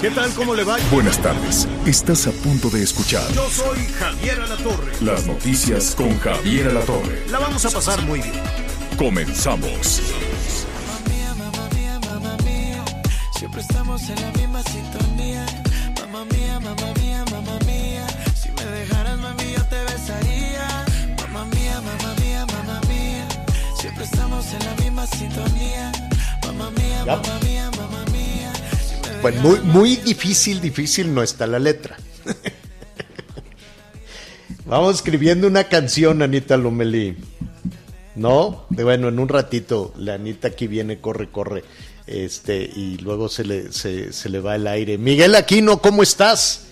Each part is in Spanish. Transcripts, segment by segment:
¿Qué tal? ¿Cómo le va? Buenas tardes. Estás a punto de escuchar Yo soy Javier Alatorre. las noticias con Javier Alatorre. La vamos a pasar muy bien. Comenzamos. Mamma mía, mamma mía, siempre estamos en la misma sintonía. Mamma mía, mamma mía, mamma mía, si me dejaras, mami, yo te besaría. Mamma mía, mamma mía, mamma mía, siempre estamos en la misma sintonía. Mamma mía, mamma mía, mamma mía, Bueno, muy, muy difícil, difícil no está la letra. Vamos escribiendo una canción, Anita Lomelí. ¿No? Bueno, en un ratito, la Anita aquí viene, corre, corre. Este, y luego se le, se, se le va el aire. Miguel Aquino, ¿cómo estás?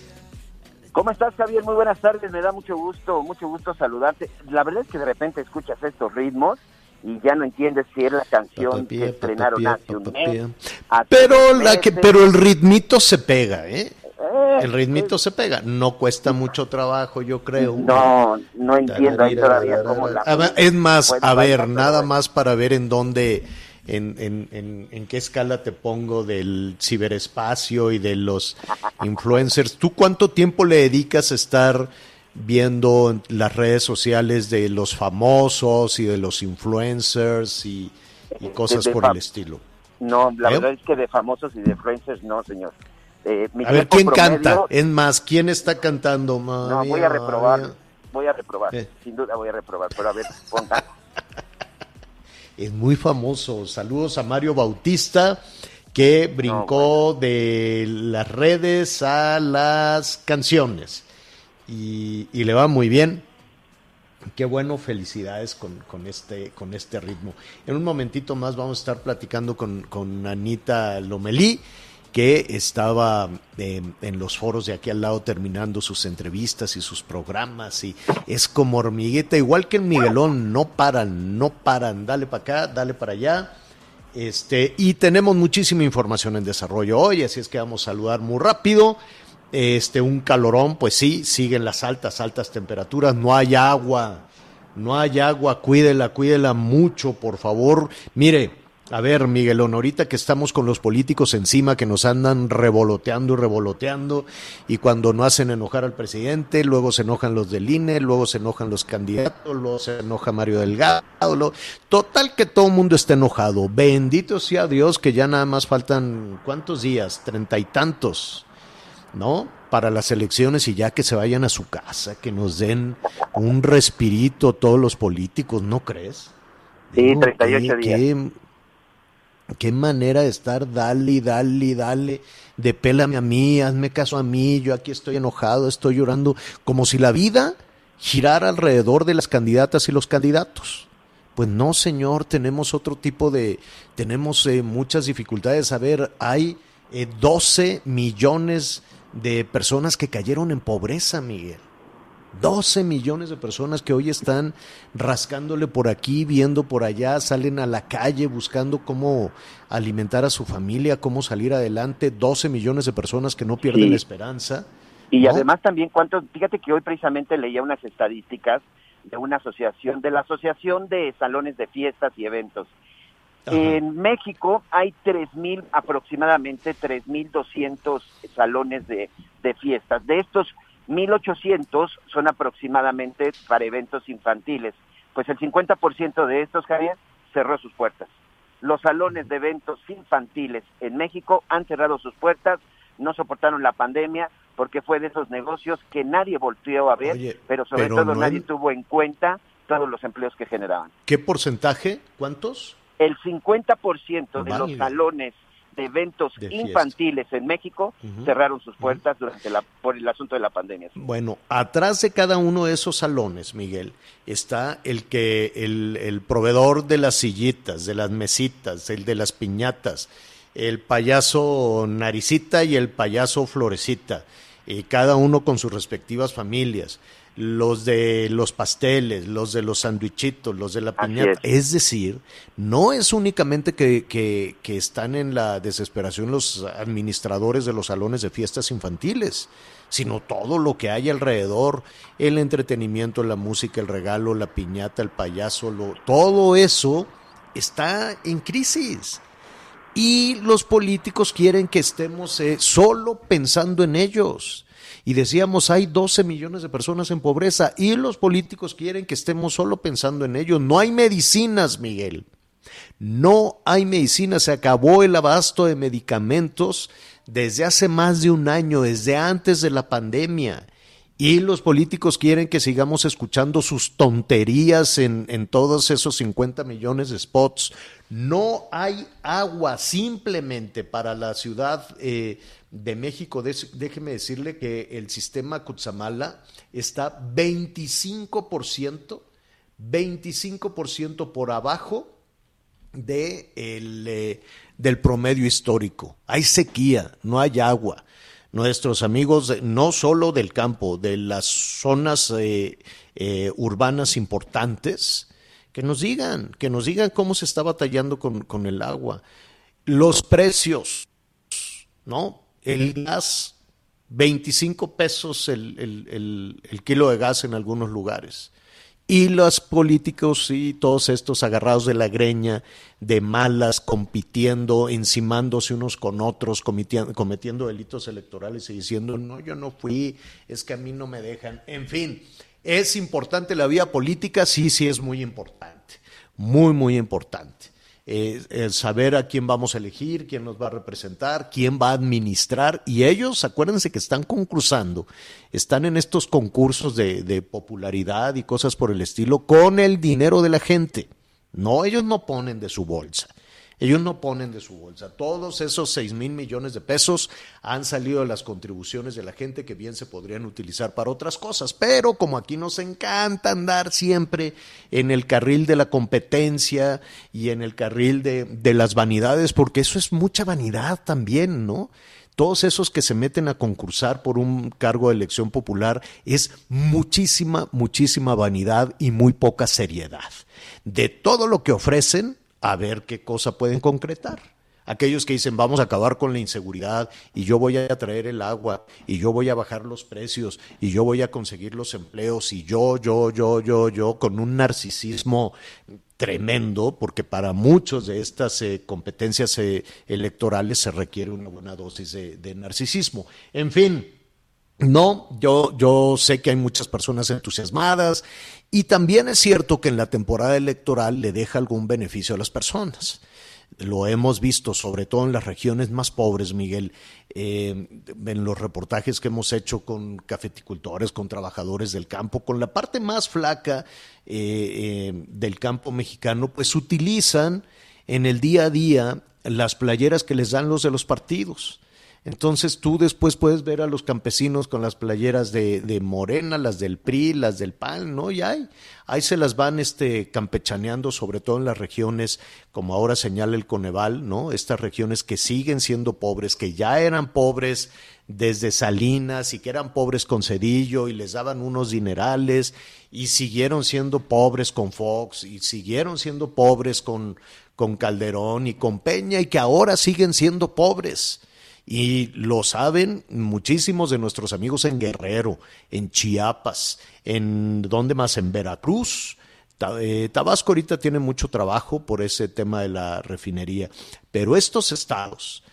¿Cómo estás, Javier? Muy buenas tardes, me da mucho gusto, mucho gusto saludarte. La verdad es que de repente escuchas estos ritmos y ya no entiendes si es la canción Papapía, que estrenaron hace un mes. Pero, la que, pero el ritmito se pega, ¿eh? Eh, El ritmito se pega. No cuesta mucho trabajo, yo creo. No, no entiendo ahí todavía cómo la... Ver, Es más, a ver, nada más para ver en dónde, en, en, en, en qué escala te pongo del ciberespacio y de los influencers. ¿Tú cuánto tiempo le dedicas a estar viendo las redes sociales de los famosos y de los influencers y, y cosas de por el estilo? No, la ¿Eh? verdad es que de famosos y de influencers no, señor. Eh, mi A ver, ¿quién promedio- canta? Es más, ¿quién está cantando? No, María, voy a reprobar, María? voy a reprobar, Eh. sin duda voy a reprobar, pero a ver, ponga. Es muy famoso. Saludos a Mario Bautista, que brincó de las redes a las canciones. Y, le va muy bien. Qué bueno, felicidades con, con este, con este ritmo. En un momentito más vamos a estar platicando con, con Anita Lomelí, que estaba eh, en los foros de aquí al lado terminando sus entrevistas y sus programas. Y es como hormiguita, igual que en Miguelón, no paran, no paran. Dale para acá, dale para allá. Este, y tenemos muchísima información en desarrollo hoy, así es que vamos a saludar muy rápido. Este, un calorón, pues sí, siguen las altas, altas temperaturas, no hay agua, no hay agua, cuídela, cuídela mucho, por favor. Mire, a ver, Miguelón, ahorita que estamos con los políticos encima que nos andan revoloteando y revoloteando, y cuando no hacen enojar al presidente, luego se enojan los del INE, luego se enojan los candidatos, luego se enoja Mario Delgado, lo- total que todo el mundo está enojado. Bendito sea Dios que ya nada más faltan, ¿cuántos días? Treinta y tantos. ¿No? Para las elecciones y ya que se vayan a su casa, que nos den un respirito todos los políticos, ¿no crees? Sí, 38 qué- días. Qué, qué manera de estar, dale, dale, dale, de pélame a mí, hazme caso a mí, yo aquí estoy enojado, estoy llorando, como si la vida girara alrededor de las candidatas y los candidatos. Pues no, señor, tenemos otro tipo de, tenemos eh, muchas dificultades. A ver, hay eh, 12 millones de personas que cayeron en pobreza, Miguel. 12 millones de personas que hoy están rascándole por aquí, viendo por allá, salen a la calle buscando cómo alimentar a su familia, cómo salir adelante. 12 millones de personas que no pierden Sí. la esperanza. Y ¿no? además también cuántos, fíjate que hoy precisamente leía unas estadísticas de una asociación, de la Asociación de Salones de Fiestas y Eventos. Ajá. En México hay 3.000, aproximadamente 3.200 salones de, de fiestas. De estos, 1.800 son aproximadamente para eventos infantiles. Pues el 50% de estos, Javier, cerró sus puertas. Los salones de eventos infantiles en México han cerrado sus puertas, no soportaron la pandemia porque fue de esos negocios que nadie volvió a ver, Oye, pero sobre pero todo no nadie en- tuvo en cuenta todos los empleos que generaban ¿Qué porcentaje? ¿Cuántos? El 50% de los salones de eventos infantiles en México cerraron sus puertas durante la, por el asunto de la pandemia. Bueno, atrás de cada uno de esos salones, Miguel, está el que el, el proveedor de las sillitas, de las mesitas, el de las piñatas, el payaso Naricita y el payaso Florecita, y cada uno con sus respectivas familias los de los pasteles, los de los sandwichitos, los de la piñata. Es. decir, no es únicamente que, que, que, están en la desesperación los administradores de los salones de fiestas infantiles, sino todo lo que hay alrededor, el entretenimiento, la música, el regalo, la piñata, el payaso, lo, todo eso está en crisis. Y los políticos quieren que estemos eh, solo pensando en ellos y decíamos hay 12 millones de personas en pobreza y los políticos quieren que estemos solo pensando en ello. No hay medicinas, Miguel. No hay medicinas, se acabó el abasto de medicamentos desde hace más de un año, desde antes de la pandemia. Y los políticos quieren que sigamos escuchando sus tonterías en, en, todos esos 50 millones de spots. No hay agua simplemente para la ciudad eh, de México, déjeme decirle que el sistema Cutzamala está 25%, 25% por abajo de el, eh, del promedio histórico. Hay sequía, no hay agua. Nuestros amigos, no solo del campo, de las zonas eh, eh, urbanas importantes, que nos digan, que nos digan cómo se está batallando con, con el agua. Los precios, ¿no? El gas, 25 pesos el, kilo de gas en algunos lugares. Y los políticos y todos estos agarrados de la greña, de malas, compitiendo, encimándose unos con otros, cometiendo delitos electorales y diciendo, no, yo no fui, es que a mí no me dejan. En fin, ¿es importante la vía política? Sí, sí, es muy importante. Muy, muy importante el saber a quién vamos a elegir, quién nos va a representar, quién va a administrar. Y ellos, acuérdense que están concursando, están en estos concursos de popularidad y cosas por el estilo con el dinero de la gente. No, ellos no ponen de su bolsa. Ellos no ponen de su bolsa. Todos esos 6 mil millones de pesos han salido de las contribuciones de la gente que bien se podrían utilizar para otras cosas. Pero como aquí nos encanta andar siempre en el carril de la competencia y en el carril de, de las vanidades, porque eso es mucha vanidad también, ¿no? todos esos que se meten a concursar por un cargo de elección popular es muchísima, muchísima vanidad y muy poca seriedad. De todo lo que ofrecen, a ver qué cosa pueden concretar. Aquellos que dicen vamos a acabar con la inseguridad y yo voy a traer el agua y yo voy a bajar los precios y yo voy a conseguir los empleos y yo, yo, yo, yo, yo, con un narcisismo tremendo, porque para muchos de estas eh, competencias eh, electorales se requiere una buena dosis de, de narcisismo. En fin, no, yo, yo sé que hay muchas personas entusiasmadas y también es cierto que en la temporada electoral le deja algún beneficio a las personas. Lo hemos visto, sobre todo en las regiones más pobres, Miguel, eh, en los reportajes que hemos hecho con cafeticultores, con trabajadores del campo, con la parte más flaca eh, eh, del campo mexicano, pues utilizan en el día a día las playeras que les dan los de los partidos. Entonces tú después puedes ver a los campesinos con las playeras de, de, Morena, las del PRI, las del PAN, ¿no? Y ahí, ahí se las van este, campechaneando, sobre todo en las regiones, como ahora señala el Coneval, ¿no? Estas regiones que siguen siendo pobres, que ya eran pobres desde Salinas y que eran pobres con Cedillo y les daban unos dinerales y siguieron siendo pobres con Fox y siguieron siendo pobres con, con Calderón y con Peña y que ahora siguen siendo pobres y lo saben muchísimos de nuestros amigos en Guerrero, en Chiapas, en donde más, en Veracruz. Eh, Tabasco ahorita tiene mucho trabajo por ese tema de la refinería, pero estos estados,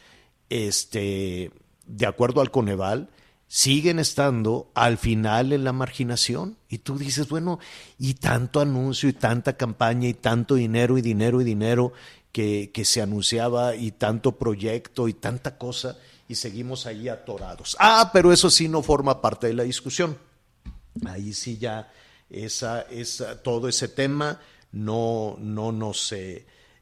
este, de acuerdo al Coneval, siguen estando al final en la marginación. Y tú dices, bueno, y tanto anuncio y tanta campaña y tanto dinero y dinero y dinero que, se anunciaba y tanto proyecto y tanta cosa y seguimos ahí atorados. Ah, pero eso sí no forma parte de la discusión. Ahí sí ya esa, esa, todo ese tema no, no, no,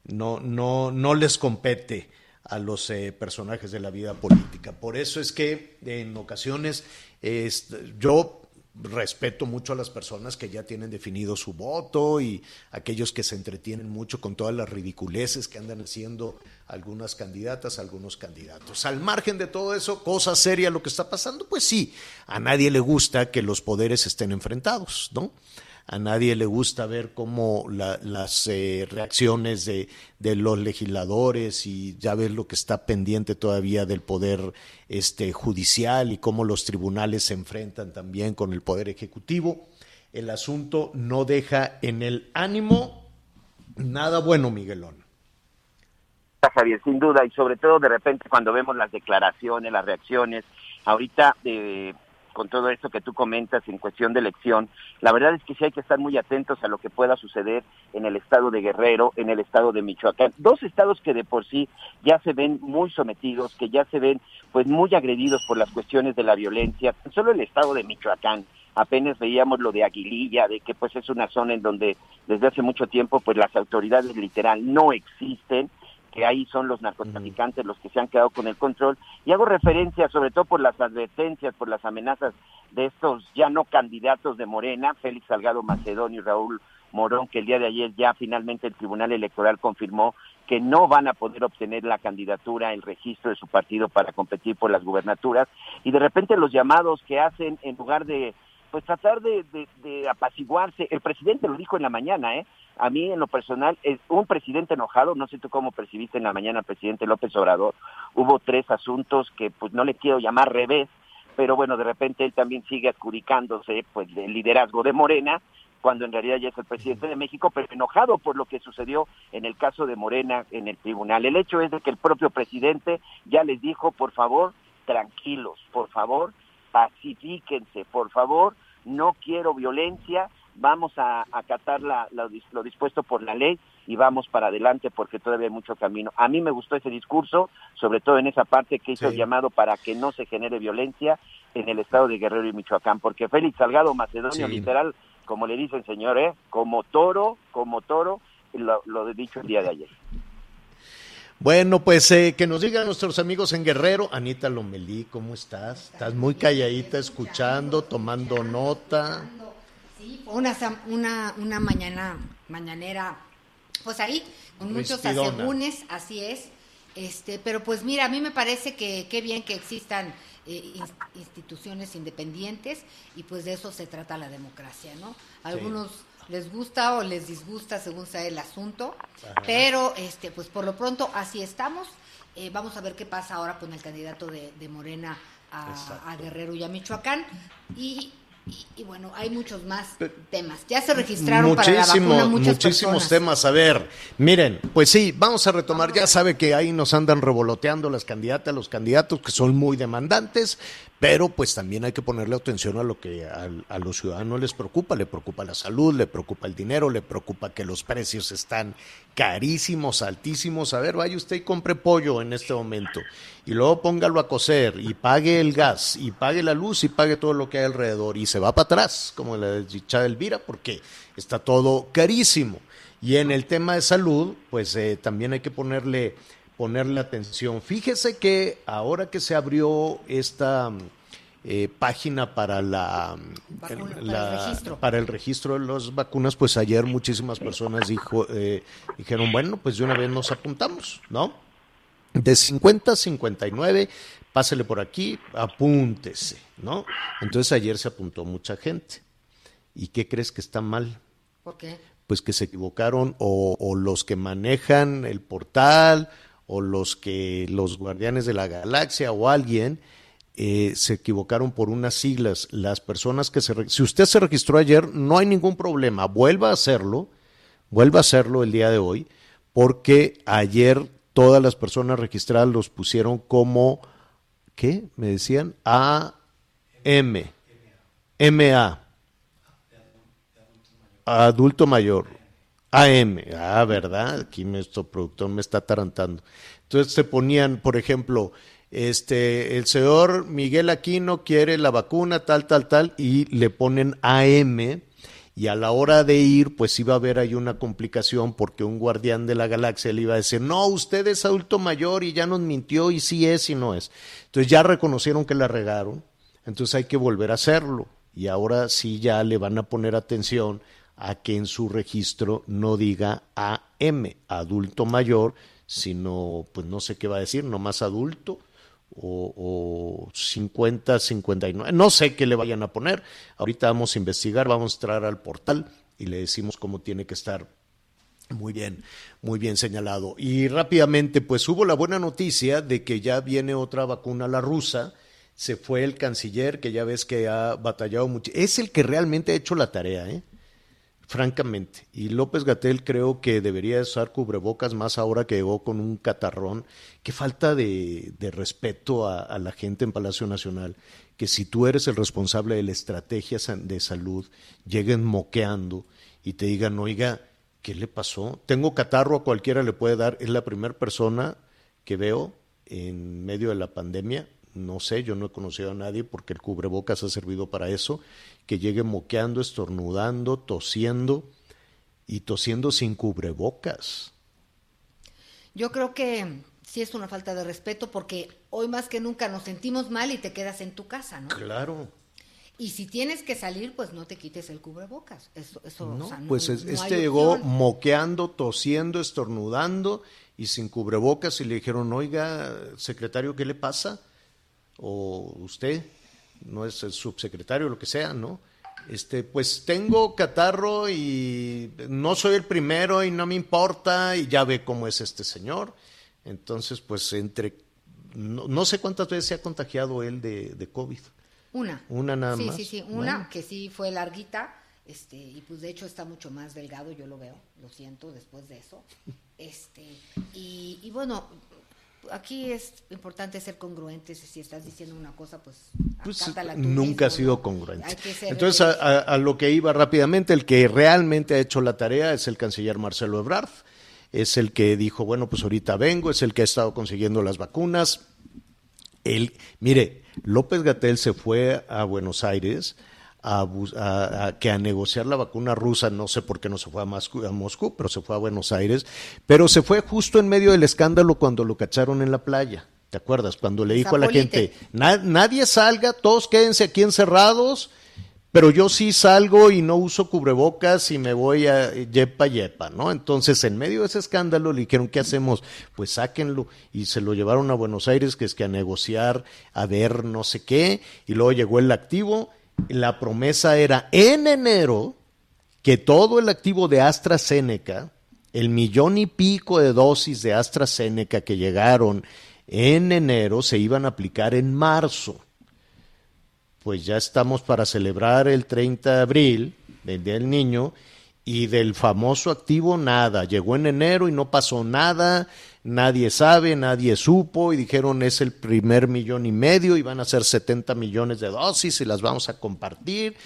no, no, no les compete a los eh, personajes de la vida política. Por eso es que en ocasiones yo respeto mucho a las personas que ya tienen definido su voto y aquellos que se entretienen mucho con todas las ridiculeces que andan haciendo algunas candidatas, algunos candidatos. Al margen de todo eso, cosa seria lo que está pasando, pues sí, a nadie le gusta que los poderes estén enfrentados, ¿no? A nadie le gusta ver cómo las eh, reacciones de, los legisladores y ya ver lo que está pendiente todavía del poder este, judicial y cómo los tribunales se enfrentan también con el poder ejecutivo. El asunto no deja en el ánimo nada bueno, Miguelón. Javier, sin duda, y sobre todo de repente cuando vemos las declaraciones, las reacciones, ahorita eh, con todo esto que tú comentas en cuestión de elección, la verdad es que sí hay que estar muy atentos a lo que pueda suceder en el estado de Guerrero, en el estado de Michoacán, dos estados que de por sí ya se ven muy sometidos, que ya se ven pues muy agredidos por las cuestiones de la violencia, solo el estado de Michoacán, apenas veíamos lo de Aguililla, de que pues es una zona en donde desde hace mucho tiempo pues las autoridades literal no existen, que ahí son los narcotraficantes los que se han quedado con el control. Y hago referencia sobre todo por las advertencias, por las amenazas de estos ya no candidatos de Morena, Félix Salgado Macedonio y Raúl Morón, que el día de ayer ya finalmente el Tribunal Electoral confirmó que no van a poder obtener la candidatura, el registro de su partido para competir por las gubernaturas. Y de repente los llamados que hacen en lugar de pues tratar de, de, apaciguarse. El presidente lo dijo en la mañana, ¿eh? A mí, en lo personal, es un presidente enojado, no sé tú cómo percibiste en la mañana presidente López Obrador. Hubo tres asuntos que, pues, no le quiero llamar revés, pero bueno, de repente él también sigue adjudicándose, pues, el liderazgo de Morena, cuando en realidad ya es el presidente de México, pero enojado por lo que sucedió en el caso de Morena en el tribunal. El hecho es de que el propio presidente ya les dijo, por favor, tranquilos, por favor, pacifíquense, por favor, no quiero violencia, vamos a acatar la, lo dispuesto por la ley y vamos para adelante porque todavía hay mucho camino. A mí me gustó ese discurso, sobre todo en esa parte que hizo el llamado para que no se genere violencia en el estado de Guerrero y Michoacán, porque Félix Salgado Macedonio, literal, como le dicen señor, ¿eh? como toro, como toro, lo, lo he dicho el día de ayer. Bueno, pues eh, que nos digan nuestros amigos en Guerrero. Anita Lomelí, ¿cómo estás? Estás muy calladita escuchando, tomando nota. Sí, una, una, una mañana, mañanera, pues ahí, con muchos asegúnes, así es. Este, pero pues mira, a mí me parece que qué bien que existan eh, instituciones independientes y pues de eso se trata la democracia, ¿no? Algunos les gusta o les disgusta según sea el asunto, pero este pues por lo pronto así estamos. Eh, vamos a ver qué pasa ahora con el candidato de, Morena a, a, Guerrero y a Michoacán y y, bueno, hay muchos más temas. Ya se registraron para la vacuna muchas Muchísimos temas. A ver, miren, pues sí, vamos a retomar. Ya sabe que ahí nos andan revoloteando las candidatas, los candidatos que son muy demandantes, pero pues también hay que ponerle atención a lo que a, los ciudadanos les preocupa. Le preocupa la salud, le preocupa el dinero, le preocupa que los precios están carísimos, altísimos. A ver, vaya usted y compre pollo en este momento y luego póngalo a cocer y pague el gas y pague la luz y pague todo lo que hay alrededor y se va para atrás, como la desdichada Elvira, porque está todo carísimo. Y en el tema de salud, pues eh, también hay que ponerle, ponerle atención. Fíjese que ahora que se abrió esta eh, página para la, para, el registro. de las vacunas, pues ayer muchísimas personas dijo, eh, dijeron, bueno, pues de una vez nos apuntamos, ¿no? De 50 a 59, pásele por aquí, apúntese, ¿no? Entonces ayer se apuntó mucha gente. ¿Y qué crees que está mal? ¿Por qué? Pues que se equivocaron o, los que manejan el portal o los que los guardianes de la galaxia o alguien eh, se equivocaron por unas siglas. Las personas que se... Si usted se registró ayer, no hay ningún problema. Vuelva a hacerlo, vuelva a hacerlo el día de hoy, porque ayer todas las personas registradas los pusieron como, ¿qué? Me decían A, M, MA, adulto mayor, AM, ah, ¿verdad? Aquí nuestro productor me está tarantando. Entonces se ponían, por ejemplo, este, el señor Miguel Aquino quiere la vacuna, tal, tal, tal, y le ponen AM y a la hora de ir, pues iba a haber ahí una complicación porque un guardián de la galaxia le iba a decir, no, usted es adulto mayor y ya nos mintió y sí es y no es. Entonces ya reconocieron que la regaron, entonces hay que volver a hacerlo y ahora sí ya le van a poner atención a que en su registro no diga AM, adulto mayor, sino, pues no sé qué va a decir, nomás adulto o, o 50, 59, no sé qué le vayan a poner. Ahorita vamos a investigar, vamos a entrar al portal y le decimos cómo tiene que estar. Muy bien, muy bien señalado. Y rápidamente, pues hubo la buena noticia de que ya viene otra vacuna, la rusa. Se fue el canciller, que ya ves que ha batallado mucho. Es el que realmente ha hecho la tarea, ¿eh? Francamente. Y López Gatel creo que debería usar cubrebocas más ahora que llegó con un catarrón. Qué falta de, respeto a, la gente en Palacio Nacional. Que si tú eres el responsable de la estrategia de salud, lleguen moqueando y te digan, oiga, ¿qué le pasó? Tengo catarro, a cualquiera le puede dar. Es la primera persona que veo en medio de la pandemia. No sé, yo no he conocido a nadie porque el cubrebocas ha servido para eso que llegue moqueando, estornudando, tosiendo y tosiendo sin cubrebocas. Yo creo que sí es una falta de respeto porque hoy más que nunca nos sentimos mal y te quedas en tu casa, ¿no? Claro. Y si tienes que salir, pues no te quites el cubrebocas. Eso, eso, no, pues este llegó moqueando, tosiendo, estornudando y sin cubrebocas y le dijeron, oiga, secretario, ¿qué le pasa? O usted, no es el subsecretario, lo que sea, ¿no? Este, pues tengo catarro y no soy el primero y no me importa y ya ve cómo es este señor. Entonces, pues entre, no, sé cuántas veces se ha contagiado él de, de COVID. Una. Una nada más. Sí, sí, sí, una que sí fue larguita, este, y pues de hecho está mucho más delgado, yo lo veo, lo siento después de eso. Este, y, y bueno, aquí es importante ser congruentes. Si estás diciendo una cosa, pues, pues nunca ha sido congruente. Entonces, a, lo que iba rápidamente, el que realmente ha hecho la tarea es el canciller Marcelo Ebrard. Es el que dijo, bueno, pues ahorita vengo, es el que ha estado consiguiendo las vacunas. Él, mire, López Gatel se fue a Buenos Aires a, que a negociar la vacuna rusa, no sé por qué no se fue a Moscú, pero se fue a Buenos Aires, pero se fue justo en medio del escándalo cuando lo cacharon en la playa. ¿Te acuerdas? Cuando le dijo a la gente, nadie salga, todos quédense aquí encerrados, pero yo sí salgo y no uso cubrebocas y me voy a yepa yepa, ¿no? Entonces, en medio de ese escándalo le dijeron, ¿qué hacemos? Pues sáquenlo y se lo llevaron a Buenos Aires, que es que a negociar, a ver no sé qué, y luego llegó el activo la promesa era en enero que todo el activo de AstraZeneca, el millón y pico de dosis de AstraZeneca que llegaron en enero, se iban a aplicar en marzo. Pues ya estamos para celebrar el 30 de abril, del Día del Niño, y del famoso activo nada. Llegó en enero y no pasó nada. Nadie sabe, nadie supo y dijeron es el primer millón y medio y van a ser 70 millones de dosis y las vamos a compartir.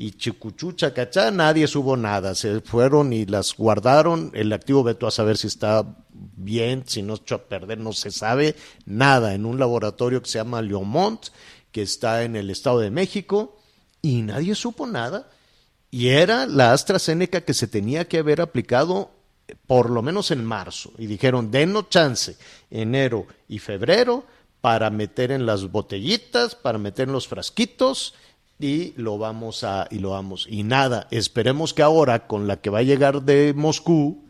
Y chicuchucha, cachá, nadie supo nada, se fueron y las guardaron, el activo veto a saber si está bien, si no echó a perder, no se sabe nada, en un laboratorio que se llama Leomont, que está en el Estado de México, y nadie supo nada. Y era la AstraZeneca que se tenía que haber aplicado por lo menos en marzo, y dijeron, denos chance, enero y febrero, para meter en las botellitas, para meter en los frasquitos, y lo vamos a, y lo vamos. Y nada, esperemos que ahora, con la que va a llegar de Moscú,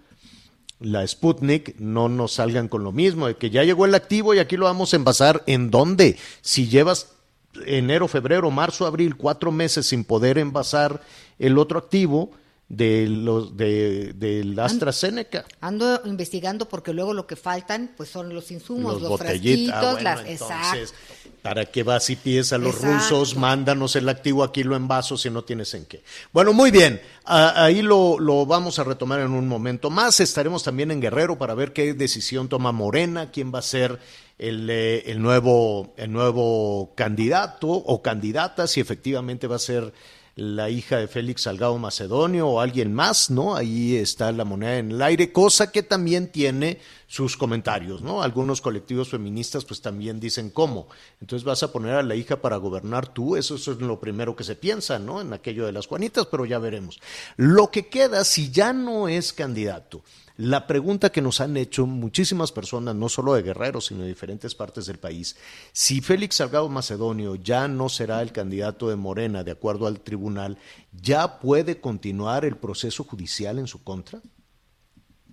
la Sputnik, no nos salgan con lo mismo, de que ya llegó el activo y aquí lo vamos a envasar. ¿En dónde? Si llevas enero, febrero, marzo, abril, cuatro meses sin poder envasar el otro activo, de los de, del AstraZeneca. Ando investigando porque luego lo que faltan pues son los insumos, los, frasquitos, las entonces, ¿Para qué vas y pides a los rusos? Mándanos el activo aquí lo envaso si no tienes en qué. Bueno, muy bien. ahí lo, lo vamos a retomar en un momento más. Estaremos también en Guerrero para ver qué decisión toma Morena, quién va a ser el, eh, el, nuevo, el nuevo candidato o candidata, si efectivamente va a ser la hija de Félix Salgado Macedonio o alguien más, ¿no? Ahí está la moneda en el aire, cosa que también tiene sus comentarios, ¿no? Algunos colectivos feministas pues también dicen cómo. Entonces vas a poner a la hija para gobernar tú, eso, eso es lo primero que se piensa, ¿no? En aquello de las Juanitas, pero ya veremos. Lo que queda si ya no es candidato la pregunta que nos han hecho muchísimas personas, no solo de Guerrero, sino de diferentes partes del país, si Félix Salgado Macedonio ya no será el candidato de Morena de acuerdo al tribunal, ¿ya puede continuar el proceso judicial en su contra?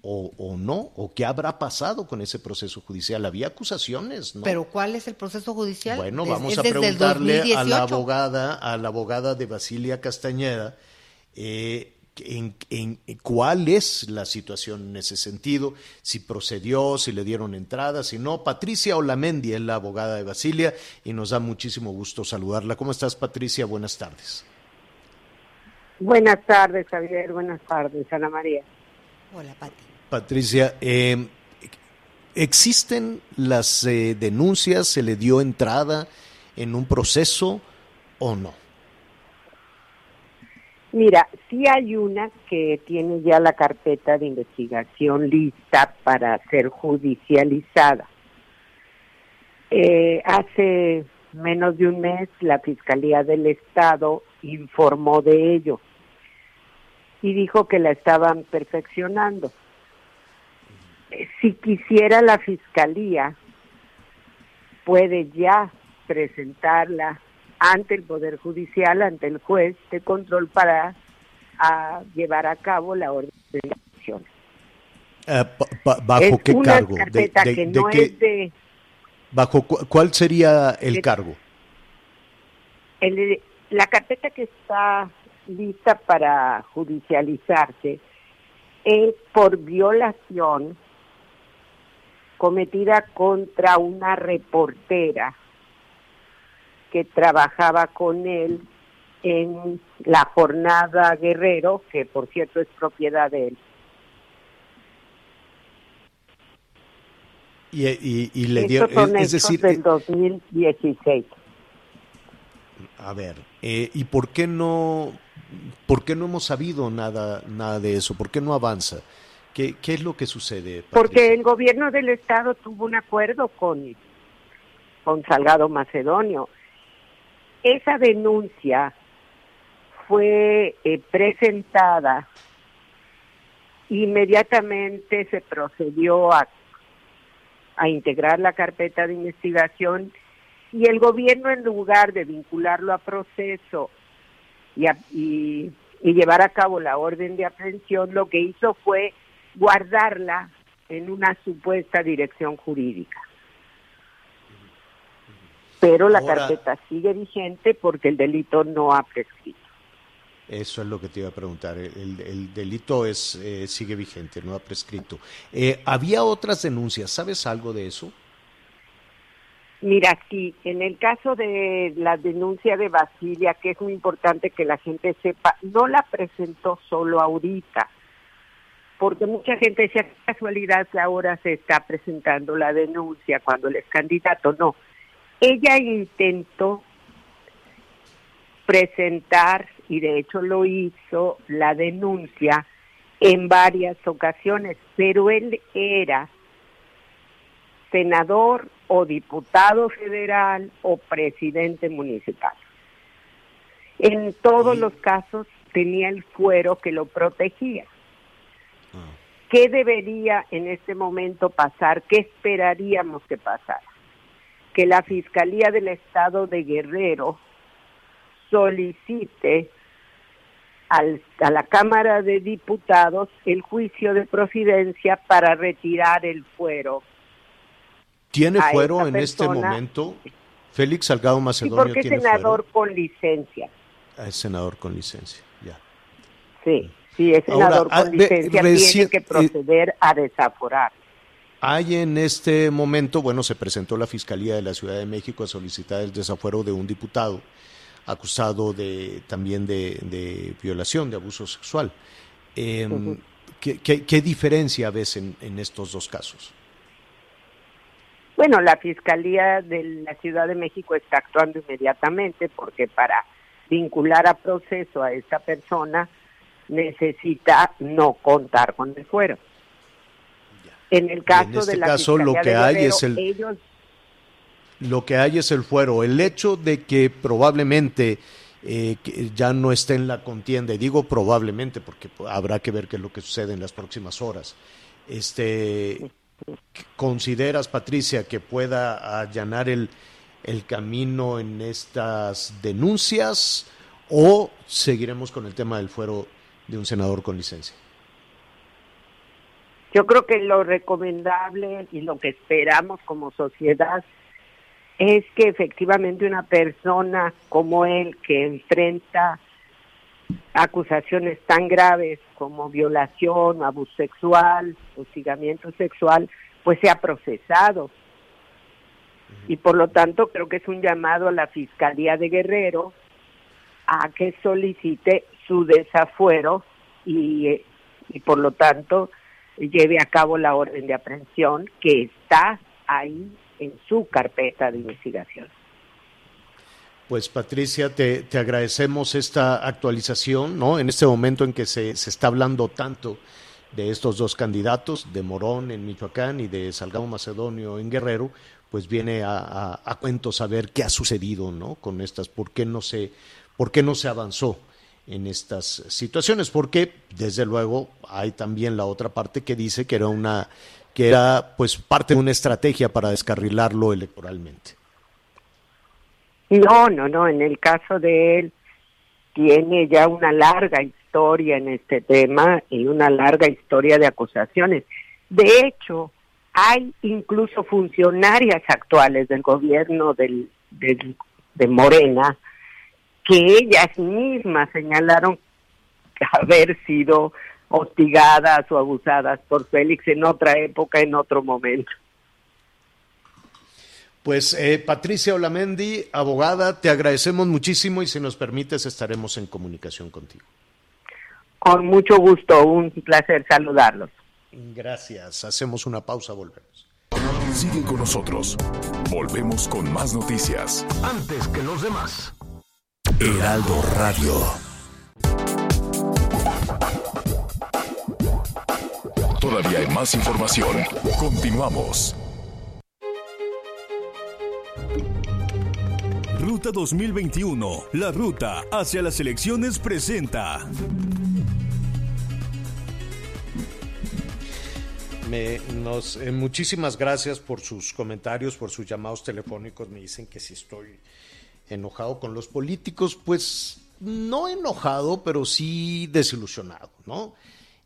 O, no, o qué habrá pasado con ese proceso judicial. Había acusaciones, ¿no? Pero ¿cuál es el proceso judicial? Bueno, vamos a preguntarle a la abogada, a la abogada de Basilia Castañeda, eh, en, en, cuál es la situación en ese sentido, si procedió, si le dieron entrada, si no. Patricia Olamendi es la abogada de Basilia y nos da muchísimo gusto saludarla. ¿Cómo estás, Patricia? Buenas tardes. Buenas tardes, Javier. Buenas tardes, Ana María. Hola, Pati. Patricia, eh, ¿existen las eh, denuncias? ¿Se le dio entrada en un proceso o no? Mira, sí hay una que tiene ya la carpeta de investigación lista para ser judicializada. Eh, hace menos de un mes la Fiscalía del Estado informó de ello y dijo que la estaban perfeccionando. Eh, si quisiera la Fiscalía, puede ya presentarla ante el Poder Judicial, ante el juez de control para llevar a cabo la orden de elección. Eh, ¿Bajo qué cargo? ¿Bajo cuál sería el cargo? la carpeta que está lista para judicializarse es por violación cometida contra una reportera que trabajaba con él en la jornada Guerrero, que por cierto es propiedad de él. Y, le dio, es, decir, del 2016. A ver, eh, ¿y por qué no, por qué no hemos sabido nada, nada de eso? ¿Por qué no avanza? ¿Qué, qué es lo que sucede? Porque el gobierno del estado tuvo un acuerdo con, con Salgado Macedonio esa denuncia fue eh, presentada, inmediatamente se procedió a, a integrar la carpeta de investigación y el gobierno en lugar de vincularlo a proceso y, llevar a cabo la orden de aprehensión, lo que hizo fue guardarla en una supuesta dirección jurídica pero la carpeta sigue vigente porque el delito no ha prescrito. Eso es lo que te iba a preguntar. El, delito es eh, sigue vigente, no ha prescrito. Eh, ¿Había otras denuncias? ¿Sabes algo de eso? Mira, sí, en el caso de la denuncia de Basilia, que es muy importante que la gente sepa, no la presentó solo ahorita, porque mucha gente decía, casualidad que ahora se está presentando la denuncia cuando él es candidato. No, ella intentó presentar, y de hecho lo hizo, la denuncia en varias ocasiones, pero él era senador o diputado federal o presidente municipal. En todos los casos tenía el fuero que lo protegía. Ah. ¿Qué debería en este momento pasar? ¿Qué esperaríamos que pasara? Que la Fiscalía del Estado de Guerrero solicite a la Cámara de Diputados el juicio de procedencia para retirar el fuero. ¿Tiene fuero en este momento? Félix Salgado Macedonio sí, porque es senador con licencia. Ah, es senador con licencia, ya. Sí, sí, es senador con ah, licencia, tiene que eh, proceder a desaforar. Hay en este momento, bueno, se presentó la Fiscalía de la Ciudad de México a solicitar el desafuero de un diputado acusado de también de, violación, de abuso sexual. Em, ¿qué, diferencia ves en, estos dos casos? Bueno, la Fiscalía de la Ciudad de México está actuando inmediatamente porque para vincular a proceso a esta persona, necesita no contar con el fuero. En el caso en este de la caso lo que hay es el ellos... lo que hay es el fuero. El hecho de que probablemente eh, ya no esté en la contienda, y digo probablemente porque habrá que ver qué es lo que sucede en las próximas horas. Este, ¿Consideras, Patricia, que pueda allanar el, el camino en estas denuncias o seguiremos con el tema del fuero de un senador con licencia? Yo creo que lo recomendable y lo que esperamos como sociedad es que efectivamente una persona como él que enfrenta acusaciones tan graves como violación, abuso sexual, hostigamiento sexual, pues sea procesado. Y por lo tanto creo que es un llamado a la Fiscalía de Guerrero a que solicite su desafuero y, y por lo tanto lleve a cabo la orden de aprehensión que está ahí en su carpeta de investigación. Pues Patricia, te, te, agradecemos esta actualización, ¿no? En este momento en que se, se, está hablando tanto de estos dos candidatos, de Morón en Michoacán y de Salgado Macedonio en Guerrero, pues viene a, a, a cuento saber qué ha sucedido, ¿no? Con estas, por qué no se, por qué no se avanzó en estas situaciones, porque desde luego hay también la otra parte que dice que era una que era pues parte de una estrategia para descarrilarlo electoralmente. No, no, no, en el caso de él tiene ya una larga historia en este tema y una larga historia de acusaciones. De hecho, hay incluso funcionarias actuales del gobierno del, del de Morena que ellas mismas señalaron haber sido hostigadas o abusadas por Félix en otra época, en otro momento. Pues eh, Patricia Olamendi, abogada, te agradecemos muchísimo y si nos permites estaremos en comunicación contigo. Con mucho gusto, un placer saludarlos. Gracias, hacemos una pausa, volvemos. Sigue con nosotros, volvemos con más noticias. Antes que los demás. Heraldo Radio. Todavía hay más información. Continuamos. Ruta 2021, la ruta hacia las elecciones presenta. Me, nos, eh, muchísimas gracias por sus comentarios, por sus llamados telefónicos. Me dicen que si estoy enojado con los políticos, pues no enojado, pero sí desilusionado, ¿no?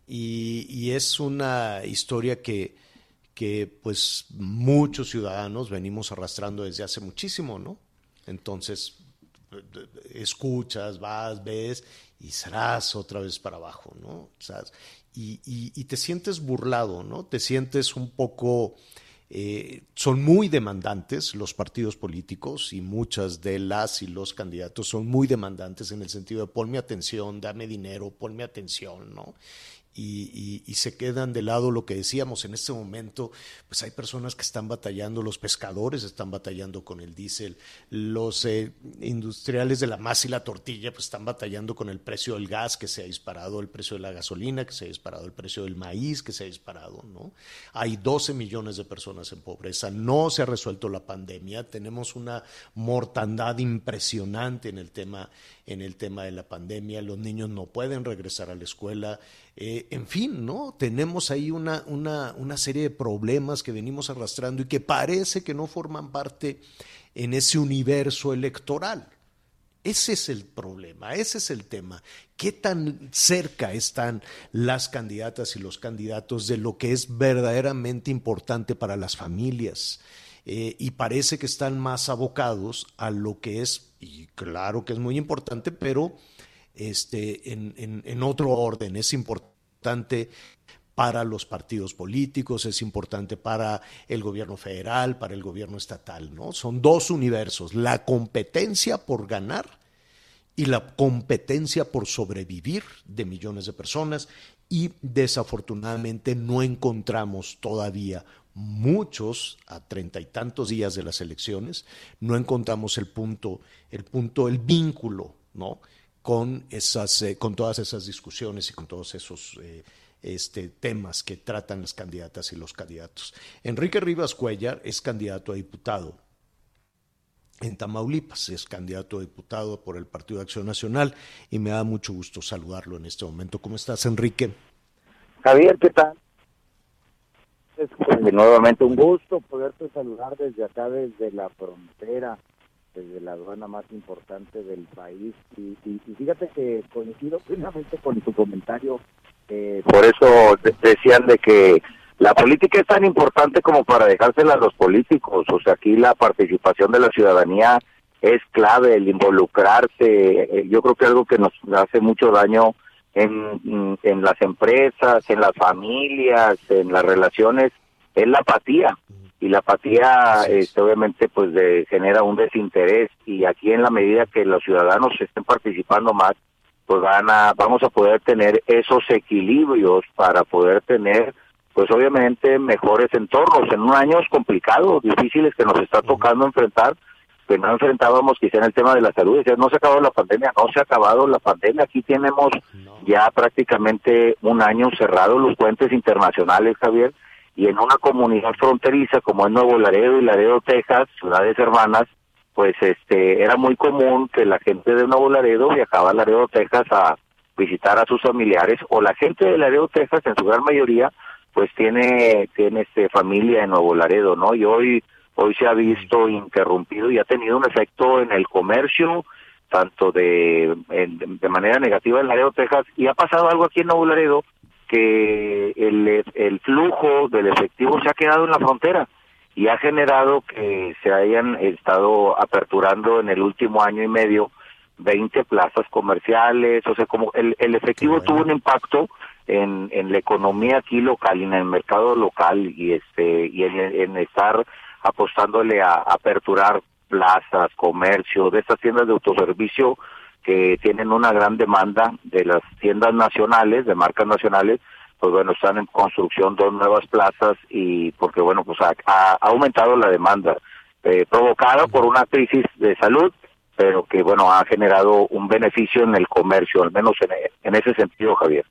Y, es una historia que, que, pues, muchos ciudadanos venimos arrastrando desde hace muchísimo, ¿no? Entonces, escuchas, vas, ves y serás otra vez para abajo, ¿no? Y, y, y, te sientes burlado, ¿no? Te sientes un poco eh, son muy demandantes los partidos políticos y muchas de las y los candidatos son muy demandantes en el sentido de ponme atención, dame dinero, ponme atención, ¿no? Y, se quedan de lado lo que decíamos en este momento, pues hay personas que están batallando, los pescadores están batallando con el diésel, los eh, industriales de la masa y la tortilla pues están batallando con el precio del gas que se ha disparado, el precio de la gasolina que se ha disparado, el precio del maíz que se ha disparado, ¿no? Hay 12 millones de personas en pobreza, no se ha resuelto la pandemia, tenemos una mortandad impresionante en el tema en el tema de la pandemia, los niños no pueden regresar a la escuela, eh, en fin, ¿no? Tenemos ahí una, una, una serie de problemas que venimos arrastrando y que parece que no forman parte en ese universo electoral. Ese es el problema, ese es el tema. ¿Qué tan cerca están las candidatas y los candidatos de lo que es verdaderamente importante para las familias? Eh, y parece que están más abocados a lo que es, y claro que es muy importante, pero este, en, en, en otro orden, es importante para los partidos políticos, es importante para el gobierno federal, para el gobierno estatal, ¿no? Son dos universos, la competencia por ganar y la competencia por sobrevivir de millones de personas y desafortunadamente no encontramos todavía muchos a treinta y tantos días de las elecciones, no encontramos el punto, el punto, el vínculo ¿no? Con, esas, eh, con todas esas discusiones y con todos esos eh, este, temas que tratan las candidatas y los candidatos. Enrique Rivas Cuellar es candidato a diputado en Tamaulipas, es candidato a diputado por el Partido de Acción Nacional y me da mucho gusto saludarlo en este momento. ¿Cómo estás, Enrique? Javier, ¿qué tal? Es nuevamente un gusto poderte saludar desde acá, desde la frontera, desde la aduana más importante del país. Y, fíjate que coincido plenamente con tu comentario. Eh, por eso decían de que la política es tan importante como para dejársela a los políticos. O sea, aquí la participación de la ciudadanía es clave, el involucrarse. Eh, yo creo que algo que nos hace mucho daño en, en las empresas, en las familias, en las relaciones, es la apatía. Y la apatía, este, obviamente, pues de, genera un desinterés. Y aquí, en la medida que los ciudadanos estén participando más, pues van a, vamos a poder tener esos equilibrios para poder tener pues obviamente mejores entornos en un años complicados, difíciles que nos está tocando enfrentar, que no enfrentábamos quizá en el tema de la salud, decía, no se ha acabado la pandemia, no se ha acabado la pandemia, aquí tenemos ya prácticamente un año cerrado los puentes internacionales, Javier, y en una comunidad fronteriza como es Nuevo Laredo y Laredo, Texas, ciudades hermanas, pues este era muy común que la gente de Nuevo Laredo viajaba a Laredo, Texas a visitar a sus familiares o la gente de Laredo, Texas en su gran mayoría pues tiene tiene este familia en Nuevo Laredo, ¿no? Y hoy hoy se ha visto interrumpido y ha tenido un efecto en el comercio tanto de de manera negativa en Laredo, Texas y ha pasado algo aquí en Nuevo Laredo que el, el flujo del efectivo se ha quedado en la frontera y ha generado que se hayan estado aperturando en el último año y medio 20 plazas comerciales, o sea, como el, el efectivo tuvo un impacto en, en la economía aquí local, en el mercado local y este y en, estar apostándole a, aperturar plazas, comercio, de estas tiendas de autoservicio que tienen una gran demanda de las tiendas nacionales, de marcas nacionales, pues bueno, están en construcción dos nuevas plazas y porque bueno, pues ha, aumentado la demanda eh, provocada por una crisis de salud, pero que bueno, ha generado un beneficio en el comercio, al menos en, ese sentido, Javier.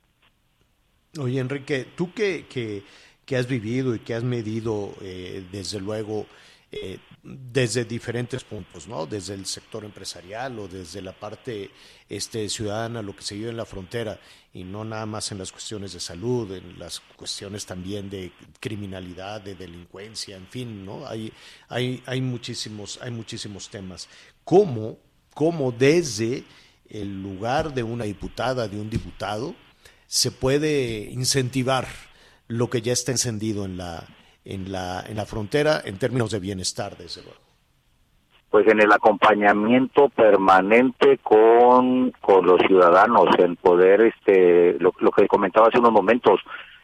Oye, Enrique, tú que, que, has vivido y que has medido, eh, desde luego, eh, desde diferentes puntos, ¿no? Desde el sector empresarial o desde la parte este, ciudadana, lo que se vive en la frontera, y no nada más en las cuestiones de salud, en las cuestiones también de criminalidad, de delincuencia, en fin, ¿no? Hay, hay, hay, muchísimos, hay muchísimos temas. ¿Cómo, cómo desde el lugar de una diputada, de un diputado, se puede incentivar lo que ya está encendido en la, en la, en la frontera en términos de bienestar, desde luego. Pues en el acompañamiento permanente con, con los ciudadanos, en poder, este, lo, que comentaba hace unos momentos,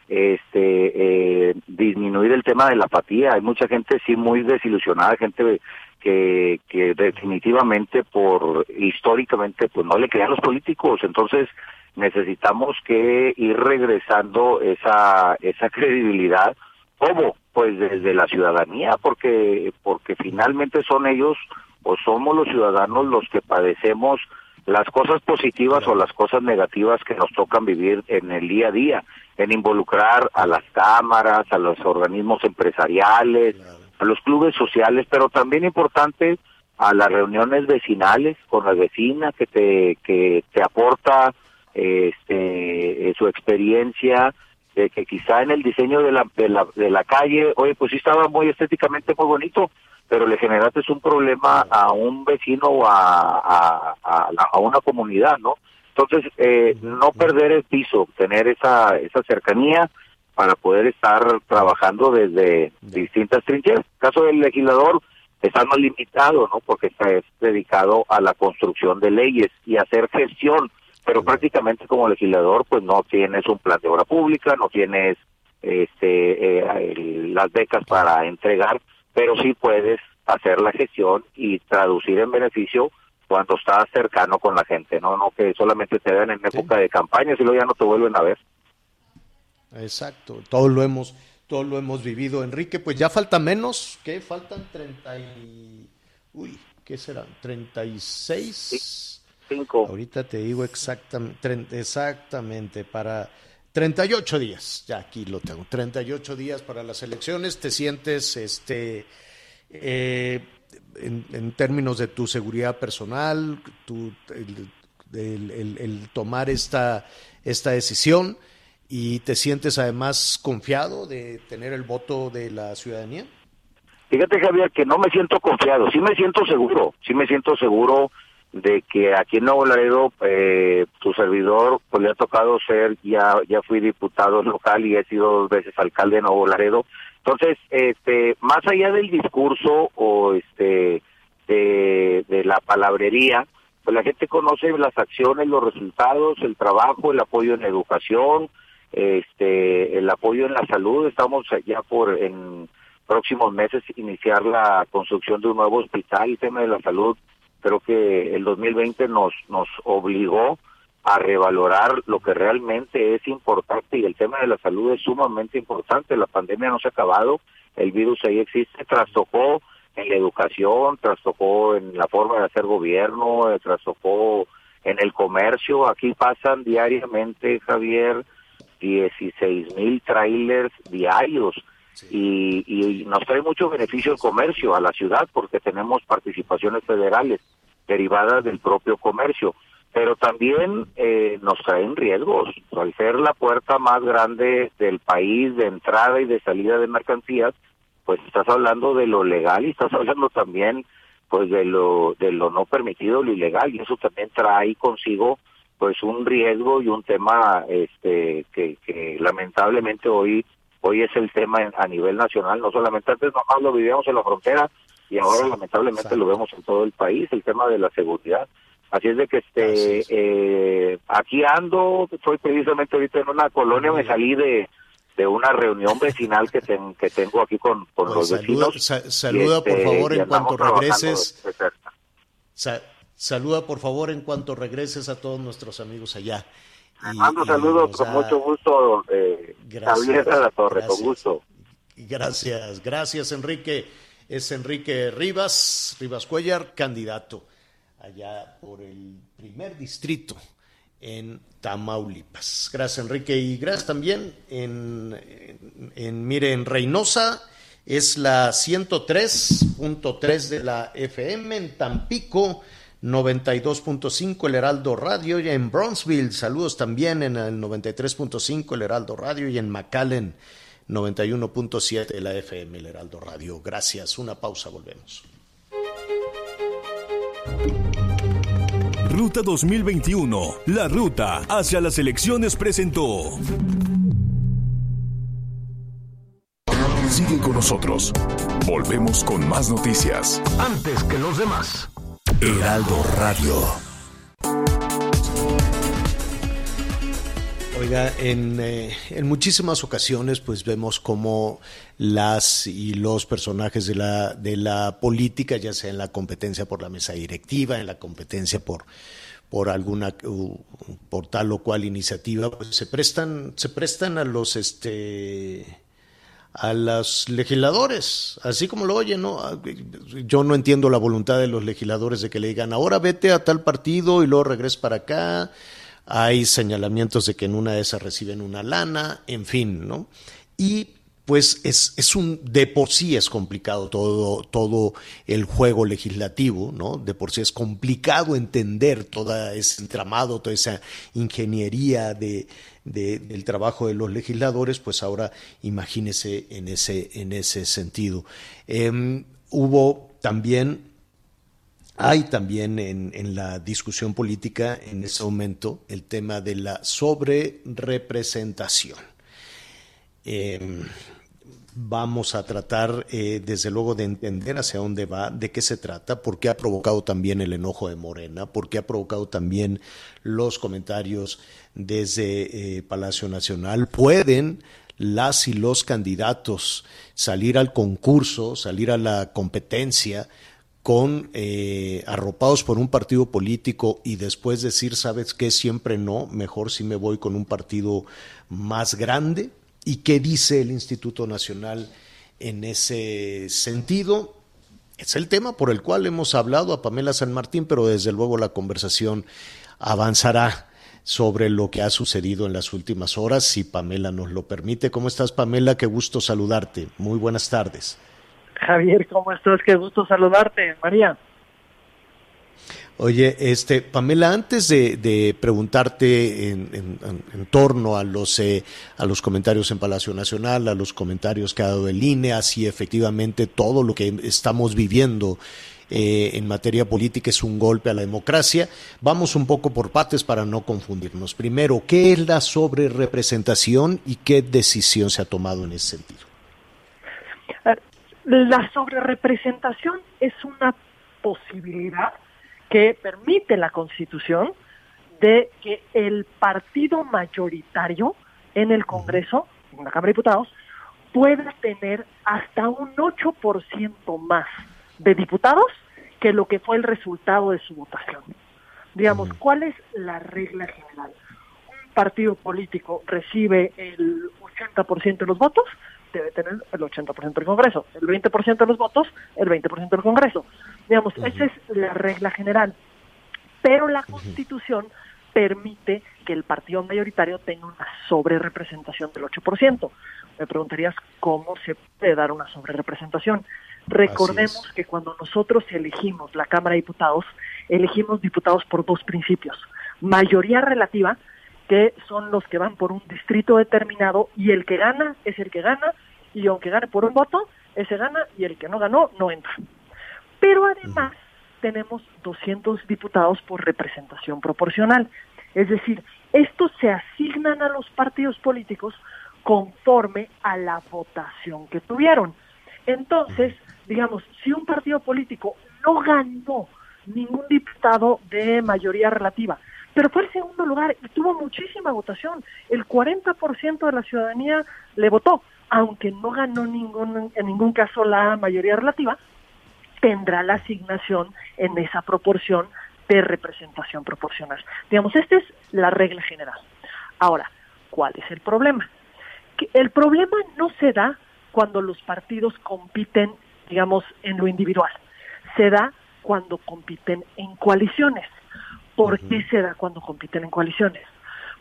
este, eh, disminuir el tema de la apatía. Hay mucha gente sí muy desilusionada, gente que, que definitivamente por históricamente pues no le crean los políticos. Entonces necesitamos que ir regresando esa esa credibilidad cómo pues desde la ciudadanía porque porque finalmente son ellos o somos los ciudadanos los que padecemos las cosas positivas o las cosas negativas que nos tocan vivir en el día a día, en involucrar a las cámaras, a los organismos empresariales, a los clubes sociales, pero también importante a las reuniones vecinales con la vecina que te que te aporta este, su experiencia, de que quizá en el diseño de la, de la, de la calle, oye, pues sí estaba muy estéticamente muy bonito, pero le generaste un problema a un vecino o a, a, a, una comunidad, ¿no? Entonces, eh, no perder el piso, tener esa, esa cercanía para poder estar trabajando desde distintas trincheras. El caso del legislador está más limitado, ¿no? Porque está dedicado a la construcción de leyes y hacer gestión pero prácticamente como legislador pues no tienes un plan de obra pública, no tienes este eh, las becas para entregar, pero sí puedes hacer la gestión y traducir en beneficio cuando estás cercano con la gente, no no que solamente te dan en época de campaña y luego ya no te vuelven a ver. Exacto, todo lo hemos todo lo hemos vivido, Enrique, pues ya falta menos, ¿qué? Faltan 30 y uy, ¿qué serán? 36 Cinco. Ahorita te digo exactamente, exactamente, para 38 días, ya aquí lo tengo, 38 días para las elecciones, te sientes, este, eh, en, términos de tu seguridad personal, tu, el, tomar esta, esta decisión y te sientes además confiado de tener el voto de la ciudadanía? Fíjate Javier que no me siento confiado, sí me siento seguro, sí me siento seguro de que aquí en Nuevo Laredo eh, tu servidor pues le ha tocado ser ya ya fui diputado local y he sido dos veces alcalde de Nuevo Laredo entonces este más allá del discurso o este de, la palabrería pues la gente conoce las acciones, los resultados, el trabajo, el apoyo en educación, este, el apoyo en la salud. Estamos ya por en próximos meses iniciar la construcción de un nuevo hospital. El tema de la salud, creo que el 2020 nos nos obligó a revalorar lo que realmente es importante y el tema de la salud es sumamente importante. La pandemia no se ha acabado, el virus ahí existe, trastocó en la educación, trastocó en la forma de hacer gobierno, eh, trastocó en el comercio. Aquí pasan diariamente, Javier, 16 mil trailers diarios y, y nos trae mucho beneficio el comercio a la ciudad porque tenemos participaciones federales derivadas del propio comercio. Pero también eh, nos traen riesgos. Al ser la puerta más grande del país de entrada y de salida de mercancías, pues estás hablando de lo legal y estás hablando también pues de lo de lo no permitido, lo ilegal y eso también trae consigo pues un riesgo y un tema este que, que lamentablemente hoy hoy es el tema a nivel nacional, no solamente antes nomás lo vivíamos en la frontera y ahora lamentablemente lo vemos en todo el país, el tema de la seguridad. Así es de que este eh, aquí ando, estoy precisamente ahorita en una colonia, me salí de de una reunión vecinal que, que tengo aquí con, con los vecinos. saluda por este, favor en cuanto regreses. saluda por favor en cuanto regreses a todos nuestros amigos allá. mando saludos con mucho gusto, eh, gracias, La Torre, con gusto. Gracias, gracias Enrique. Es Enrique Rivas, Rivas Cuellar, candidato allá por el primer distrito en Tamaulipas. Gracias, Enrique. Y gracias también en, mire, en Reynosa es la 103.3 de la FM, en Tampico 92.5 el Heraldo Radio y en Bronzeville, saludos también en el 93.5 el Heraldo Radio y en McAllen 91.7 la FM el Heraldo Radio. Gracias, una pausa, volvemos. Ruta 2021, la ruta hacia las elecciones presentó. Sigue con nosotros. Volvemos con más noticias. Antes que los demás. Heraldo Radio. Oiga, en, eh, en, muchísimas ocasiones pues vemos cómo las y los personajes de la, de la política, ya sea en la competencia por la mesa directiva, en la competencia por, por alguna por tal o cual iniciativa, pues se prestan, se prestan a los este a los legisladores, así como lo oyen, ¿no? Yo no entiendo la voluntad de los legisladores de que le digan, ahora vete a tal partido y luego regres para acá, hay señalamientos de que en una de esas reciben una lana, en fin, ¿no? Y pues es, es, un, de por sí es complicado todo, todo el juego legislativo, ¿no? De por sí es complicado entender todo ese entramado, toda esa ingeniería de, del trabajo de los legisladores, pues ahora imagínese en ese, en ese sentido. Em, hubo también hay también en, la discusión política en ese momento el tema de la sobrerepresentación. Eh, vamos a tratar, eh, desde luego, de entender hacia dónde va, de qué se trata, por qué ha provocado también el enojo de Morena, por qué ha provocado también los comentarios desde eh, Palacio Nacional. ¿Pueden las y los candidatos salir al concurso, salir a la competencia? Con eh, arropados por un partido político y después decir, ¿sabes qué? Siempre no, mejor si me voy con un partido más grande. ¿Y qué dice el Instituto Nacional en ese sentido? Es el tema por el cual hemos hablado a Pamela San Martín, pero desde luego la conversación avanzará sobre lo que ha sucedido en las últimas horas, si Pamela nos lo permite. ¿Cómo estás, Pamela? Qué gusto saludarte. Muy buenas tardes. Javier, ¿cómo estás? Qué gusto saludarte. María. Oye, este, Pamela, antes de, preguntarte en, torno a los, eh, a los comentarios en Palacio Nacional, a los comentarios que ha dado el INE, así efectivamente todo lo que estamos viviendo eh, en materia política es un golpe a la democracia, vamos un poco por partes para no confundirnos. Primero, ¿qué es la sobrerepresentación y qué decisión se ha tomado en ese sentido? La sobrerepresentación es una posibilidad que permite la Constitución de que el partido mayoritario en el Congreso, en la Cámara de Diputados, pueda tener hasta un 8% más de diputados que lo que fue el resultado de su votación. Digamos, ¿cuál es la regla general? Un partido político recibe el 80% de los votos, debe tener el 80% del Congreso, el 20% de los votos, el 20% del Congreso. Digamos, esa es la regla general. Pero la Constitución permite que el partido mayoritario tenga una sobrerepresentación del 8%. Me preguntarías cómo se puede dar una sobrerepresentación. Recordemos que cuando nosotros elegimos la Cámara de Diputados, elegimos diputados por dos principios. Mayoría relativa, que son los que van por un distrito determinado y el que gana es el que gana y aunque gane por un voto, ese gana y el que no ganó no entra. Pero además tenemos 200 diputados por representación proporcional. Es decir, estos se asignan a los partidos políticos conforme a la votación que tuvieron. Entonces, digamos, si un partido político no ganó ningún diputado de mayoría relativa, pero fue el segundo lugar y tuvo muchísima votación. El 40% de la ciudadanía le votó, aunque no ganó ningún, en ningún caso la mayoría relativa, tendrá la asignación en esa proporción de representación proporcional. Digamos, esta es la regla general. Ahora, ¿cuál es el problema? El problema no se da cuando los partidos compiten, digamos, en lo individual. Se da cuando compiten en coaliciones. ¿Por qué se da cuando compiten en coaliciones?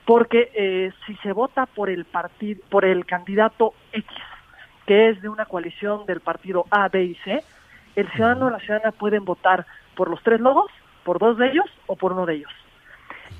Porque eh, si se vota por el partido, por el candidato X, que es de una coalición del partido A, B y C, el ciudadano o la ciudadana pueden votar por los tres logos, por dos de ellos o por uno de ellos.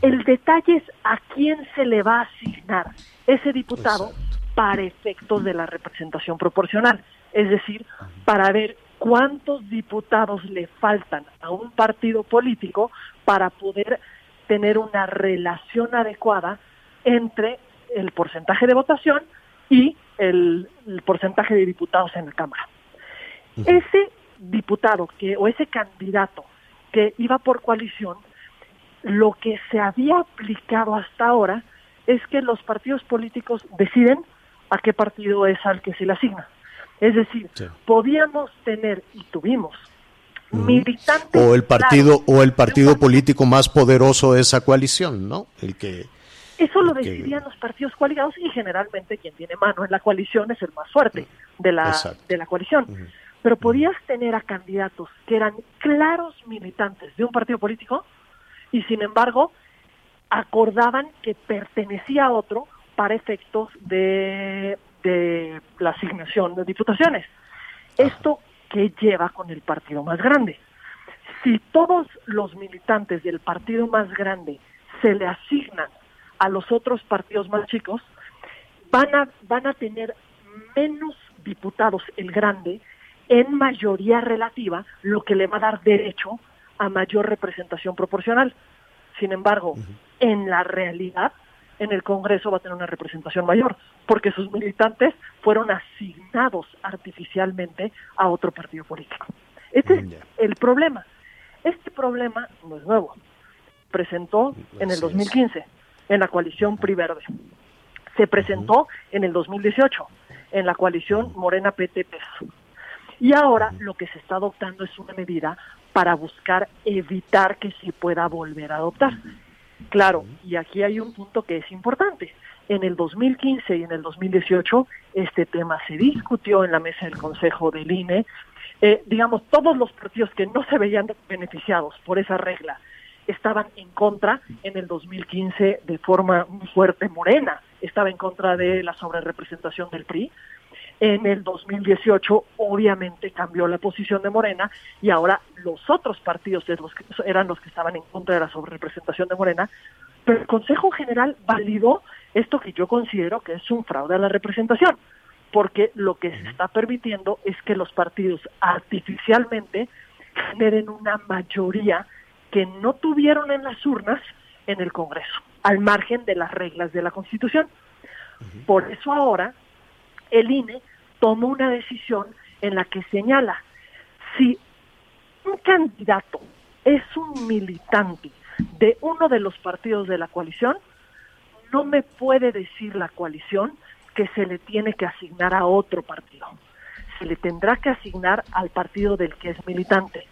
El detalle es a quién se le va a asignar ese diputado para efectos de la representación proporcional, es decir, para ver cuántos diputados le faltan a un partido político para poder tener una relación adecuada entre el porcentaje de votación y el, porcentaje de diputados en la Cámara. Ese diputado que o ese candidato que iba por coalición, lo que se había aplicado hasta ahora es que los partidos políticos deciden a qué partido es al que se le asigna. Es decir, podíamos tener y tuvimos militantes o el partido o el partido político más poderoso de esa coalición, ¿no? El que eso lo decidían los partidos coaligados y generalmente quien tiene mano en la coalición es el más fuerte de la de la coalición. Pero podías tener a candidatos que eran claros militantes de un partido político y sin embargo acordaban que pertenecía a otro para efectos de de la asignación de diputaciones. Esto que lleva con el partido más grande. Si todos los militantes del partido más grande se le asignan a los otros partidos más chicos, van a, van a tener menos diputados el grande en mayoría relativa, lo que le va a dar derecho a mayor representación proporcional. Sin embargo, en la realidad, en el Congreso va a tener una representación mayor, porque sus militantes fueron asignados artificialmente a otro partido político. Este es el problema. Este problema no es nuevo. Presentó en el 2015 en la coalición PRI-Verde. Se presentó en el 2018 en la coalición Morena pt Y ahora lo que se está adoptando es una medida para buscar evitar que se pueda volver a adoptar. Claro, y aquí hay un punto que es importante. En el 2015 y en el 2018 este tema se discutió en la mesa del Consejo del INE. eh, digamos, todos los partidos que no se veían beneficiados por esa regla estaban en contra en el 2015 de forma muy fuerte. Morena estaba en contra de la sobrerepresentación del PRI. En el 2018 obviamente cambió la posición de Morena y ahora los otros partidos eran los que estaban en contra de la sobrerepresentación de Morena, pero el Consejo General validó esto que yo considero que es un fraude a la representación, porque lo que se está permitiendo es que los partidos artificialmente generen una mayoría que no tuvieron en las urnas en el Congreso, al margen de las reglas de la Constitución. Por eso ahora el INE tomó una decisión en la que señala si un candidato es un militante de uno de los partidos de la coalición, no me puede decir la coalición que se le tiene que asignar a otro partido. Se le tendrá que asignar al partido del que es militante.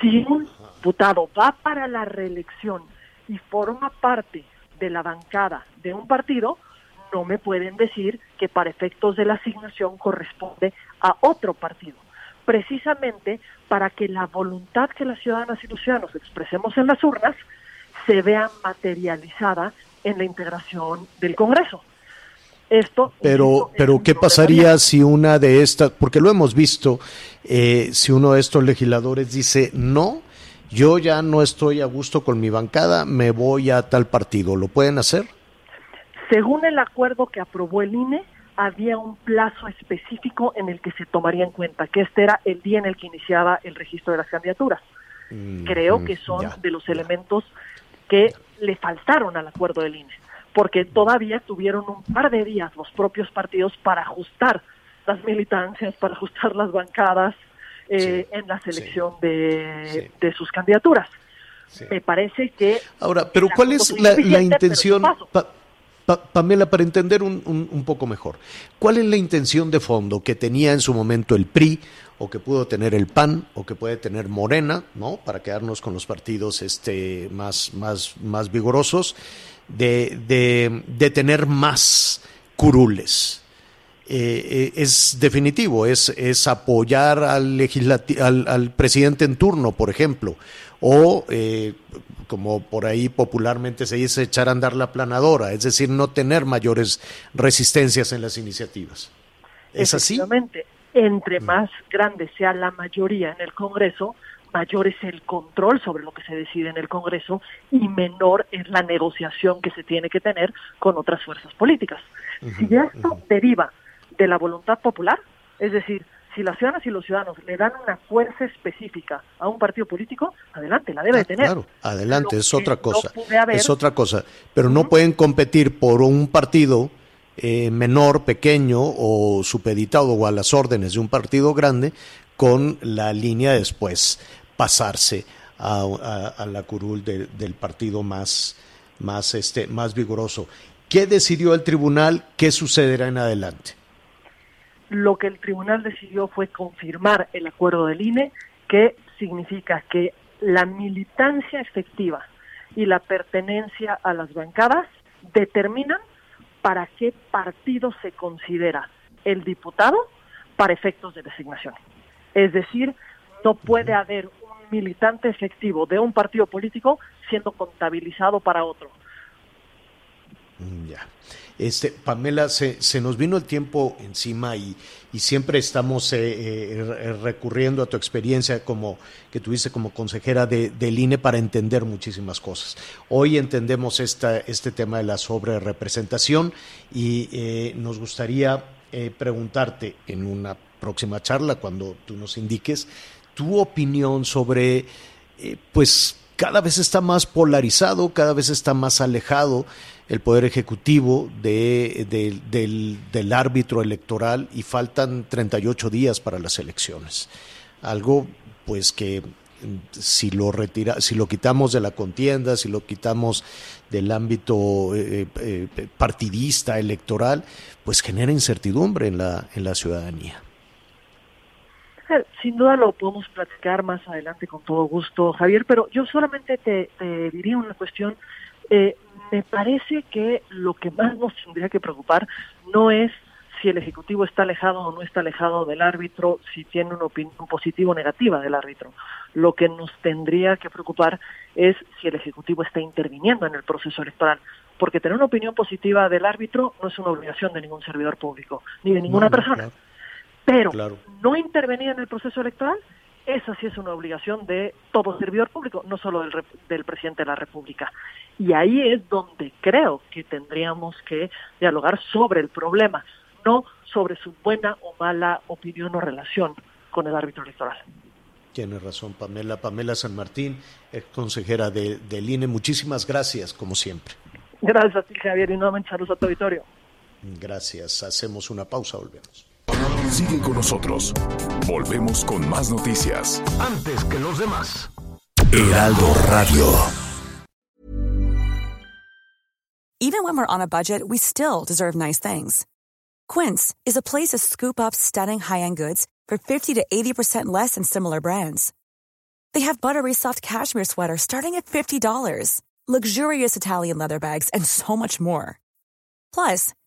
Si un diputado va para la reelección y forma parte de la bancada de un partido, no me pueden decir que para efectos de la asignación corresponde a otro partido. Precisamente para que la voluntad que las ciudadanas y los ciudadanos expresemos en las urnas se vea materializada en la integración del Congreso. Esto, pero, pero ¿qué pasaría si una de estas, porque lo hemos visto, eh, si uno de estos legisladores dice no, yo ya no estoy a gusto con mi bancada, me voy a tal partido, ¿lo pueden hacer? Según el acuerdo que aprobó el INE, había un plazo específico en el que se tomaría en cuenta, que este era el día en el que iniciaba el registro de las candidaturas. Mm, Creo que son de los elementos que le faltaron al acuerdo del INE porque todavía tuvieron un par de días los propios partidos para ajustar las militancias, para ajustar las bancadas eh, en la selección de, sus candidaturas. Me parece que... Ahora, pero ¿cuál es la, intención, Pamela, para entender un, un, poco mejor, cuál es la intención de fondo que tenía en su momento el PRI o que pudo tener el PAN o que puede tener Morena, ¿no? Para quedarnos con los partidos este, más, más, más vigorosos de, de, tener más curules. Eh, eh, es definitivo, es, es apoyar al, al, al, presidente en turno, por ejemplo, o eh, como por ahí popularmente se dice, echar a andar la planadora, es decir, no tener mayores resistencias en las iniciativas. ¿Es así? Entre más grande sea la mayoría en el Congreso, mayor es el control sobre lo que se decide en el Congreso y menor es la negociación que se tiene que tener con otras fuerzas políticas. si esto deriva de la voluntad popular, es decir, si las ciudadanas y los ciudadanos le dan una fuerza específica a un partido político, adelante, la debe ah, tener. Claro, adelante, es otra cosa. es otra cosa. Pero no pueden competir por un partido eh, menor, pequeño o supeditado o a las órdenes de un partido grande con la línea después pasarse a, la curul del partido más, más, este, más vigoroso. ¿Qué decidió el tribunal? ¿Qué sucederá en adelante? Lo que el tribunal decidió fue confirmar el acuerdo del INE, que significa que la militancia efectiva y la pertenencia a las bancadas determinan para qué partido se considera el diputado para efectos de designación. Es decir, no puede haber un militante efectivo de un partido político siendo contabilizado para otro. Ya. Este, Pamela, se, nos vino el tiempo encima y, siempre estamos eh, eh, recurriendo a tu experiencia como que tuviste como consejera de, del INE para entender muchísimas cosas. Hoy entendemos este tema de la sobrerepresentación y eh, nos gustaría preguntarte en una próxima charla, cuando tú nos indiques tu opinión sobre, pues cada vez está más polarizado, cada vez está más alejado el Poder Ejecutivo de, del, del, árbitro electoral y faltan 38 días para las elecciones. Algo pues que si lo retira, si lo quitamos de la contienda, si lo quitamos del ámbito eh, eh, partidista electoral, pues genera incertidumbre en la, en la ciudadanía. Sin duda lo podemos platicar más adelante con todo gusto, Javier, pero yo solamente te, diría una cuestión. Eh, me parece que lo que más nos tendría que preocupar no es si el Ejecutivo está alejado o no está alejado del árbitro, si tiene una opinión positiva o negativa del árbitro. Lo que nos tendría que preocupar es si el Ejecutivo está interviniendo en el proceso electoral, porque tener una opinión positiva del árbitro no es una obligación de ningún servidor público, ni de ninguna persona. Pero no intervenir en el proceso electoral esa sí es una obligación de todo servidor público, no solo del, del, presidente de la República. Y ahí es donde creo que tendríamos que dialogar sobre el problema, no sobre su buena o mala opinión o relación con el árbitro electoral. Tiene razón, Pamela. Pamela San Martín, consejera de, del INE. Muchísimas gracias, como siempre. Gracias a ti, Javier, y nuevamente saludos a tu auditorio. Gracias. Hacemos una pausa, volvemos. Sigue con nosotros. Volvemos con más noticias. Antes que los demás. Heraldo Radio. Even when we're on a budget, we still deserve nice things. Quince is a place to scoop up stunning high-end goods for 50 to 80% less than similar brands. They have buttery soft cashmere sweaters starting at $50, luxurious Italian leather bags, and so much more. Plus,